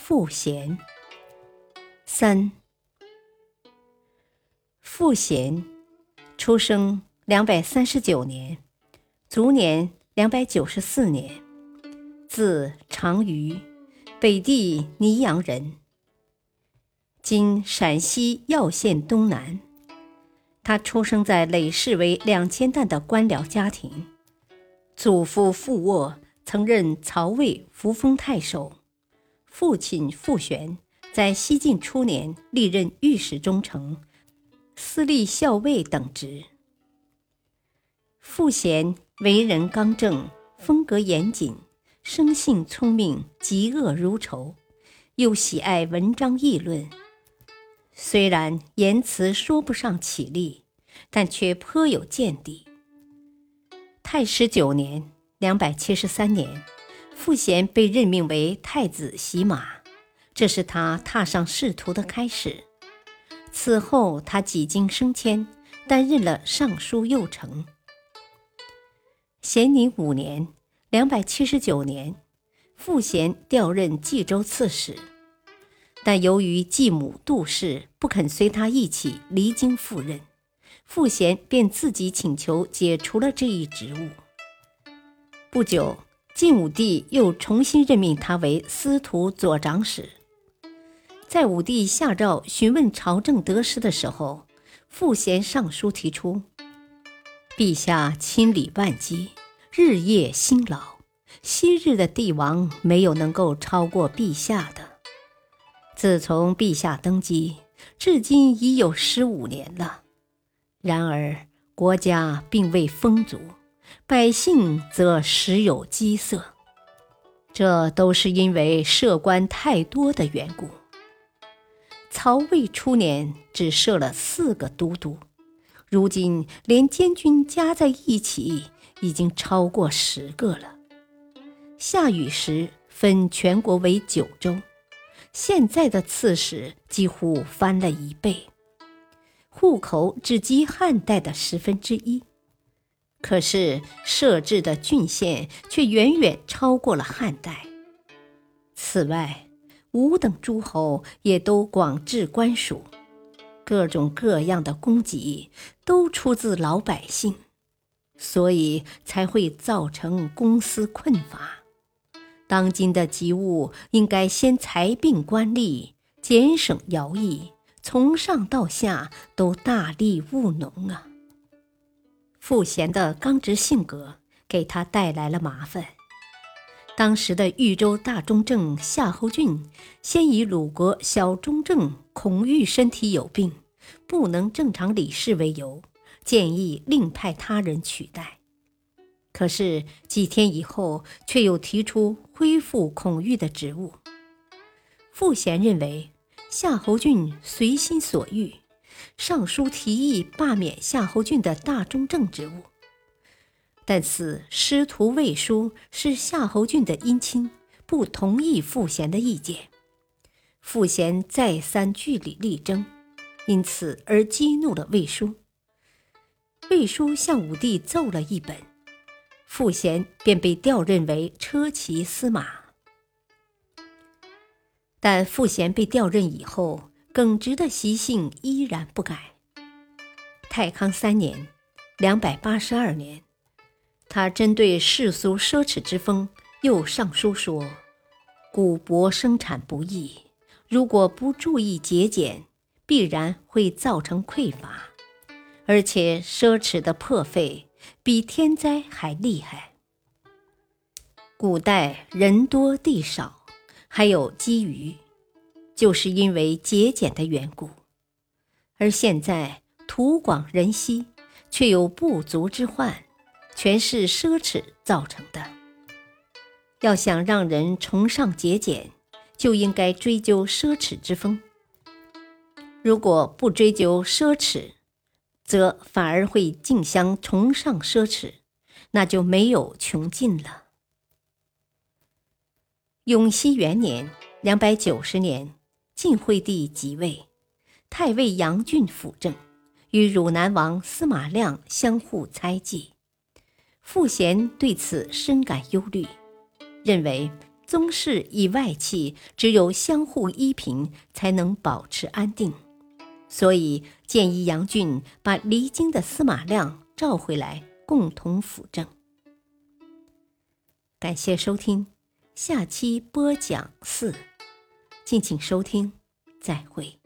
傅贤三，傅贤出生两百三十九年，卒年两百九十四年，字长瑜，北地泥阳人，今陕西耀县东南。他出生在累世为两千担的官僚家庭，祖父傅沃曾任曹魏扶风太守。父亲傅玄在西晋初年历任御史中丞、司隶校尉等职。傅贤为人刚正，风格严谨，生性聪明，嫉恶如仇，又喜爱文章议论。虽然言辞说不上绮丽，但却颇有见地。太史九年（两百七十三年）。傅贤被任命为太子洗马，这是他踏上仕途的开始。此后，他几经升迁，担任了尚书右丞。咸宁五年（两百七十九年），傅贤调任冀州刺史，但由于继母杜氏不肯随他一起离京赴任，傅贤便自己请求解除了这一职务。不久。晋武帝又重新任命他为司徒左长史。在武帝下诏询问朝政得失的时候，傅贤上书提出：“陛下亲理万机，日夜辛劳，昔日的帝王没有能够超过陛下的。自从陛下登基，至今已有十五年了，然而国家并未丰足。”百姓则时有饥色，这都是因为设官太多的缘故。曹魏初年只设了四个都督，如今连监军加在一起，已经超过十个了。夏禹时分全国为九州，现在的刺史几乎翻了一倍，户口只及汉代的十分之一。可是设置的郡县却远远超过了汉代。此外，五等诸侯也都广置官署，各种各样的供给都出自老百姓，所以才会造成公私困乏。当今的急务应该先裁并官吏，减省徭役，从上到下都大力务农啊！傅贤的刚直性格给他带来了麻烦。当时的豫州大中正夏侯俊先以鲁国小中正孔玉身体有病，不能正常理事为由，建议另派他人取代。可是几天以后，却又提出恢复孔玉的职务。傅贤认为夏侯俊随心所欲。上书提议罢免夏侯俊的大中正职务，但此师徒魏书是夏侯俊的姻亲，不同意傅贤的意见。傅贤再三据理力争，因此而激怒了魏书。魏书向武帝奏了一本，傅贤便被调任为车骑司马。但傅贤被调任以后。耿直的习性依然不改。太康三年（两百八十二年），他针对世俗奢侈之风，又上书说：“古帛生产不易，如果不注意节俭，必然会造成匮乏，而且奢侈的破费比天灾还厉害。古代人多地少，还有积余。”就是因为节俭的缘故，而现在土广人稀，却有不足之患，全是奢侈造成的。要想让人崇尚节俭，就应该追究奢侈之风。如果不追究奢侈，则反而会竞相崇尚奢侈，那就没有穷尽了。永熙元年（两百九十年），晋惠帝即位，太尉杨俊辅政，与汝南王司马亮相互猜忌。傅贤对此深感忧虑，认为宗室以外戚，只有相互依凭，才能保持安定。所以建议杨俊把离京的司马亮召回来，共同辅政。感谢收听，下期播讲四，敬请收听，再会。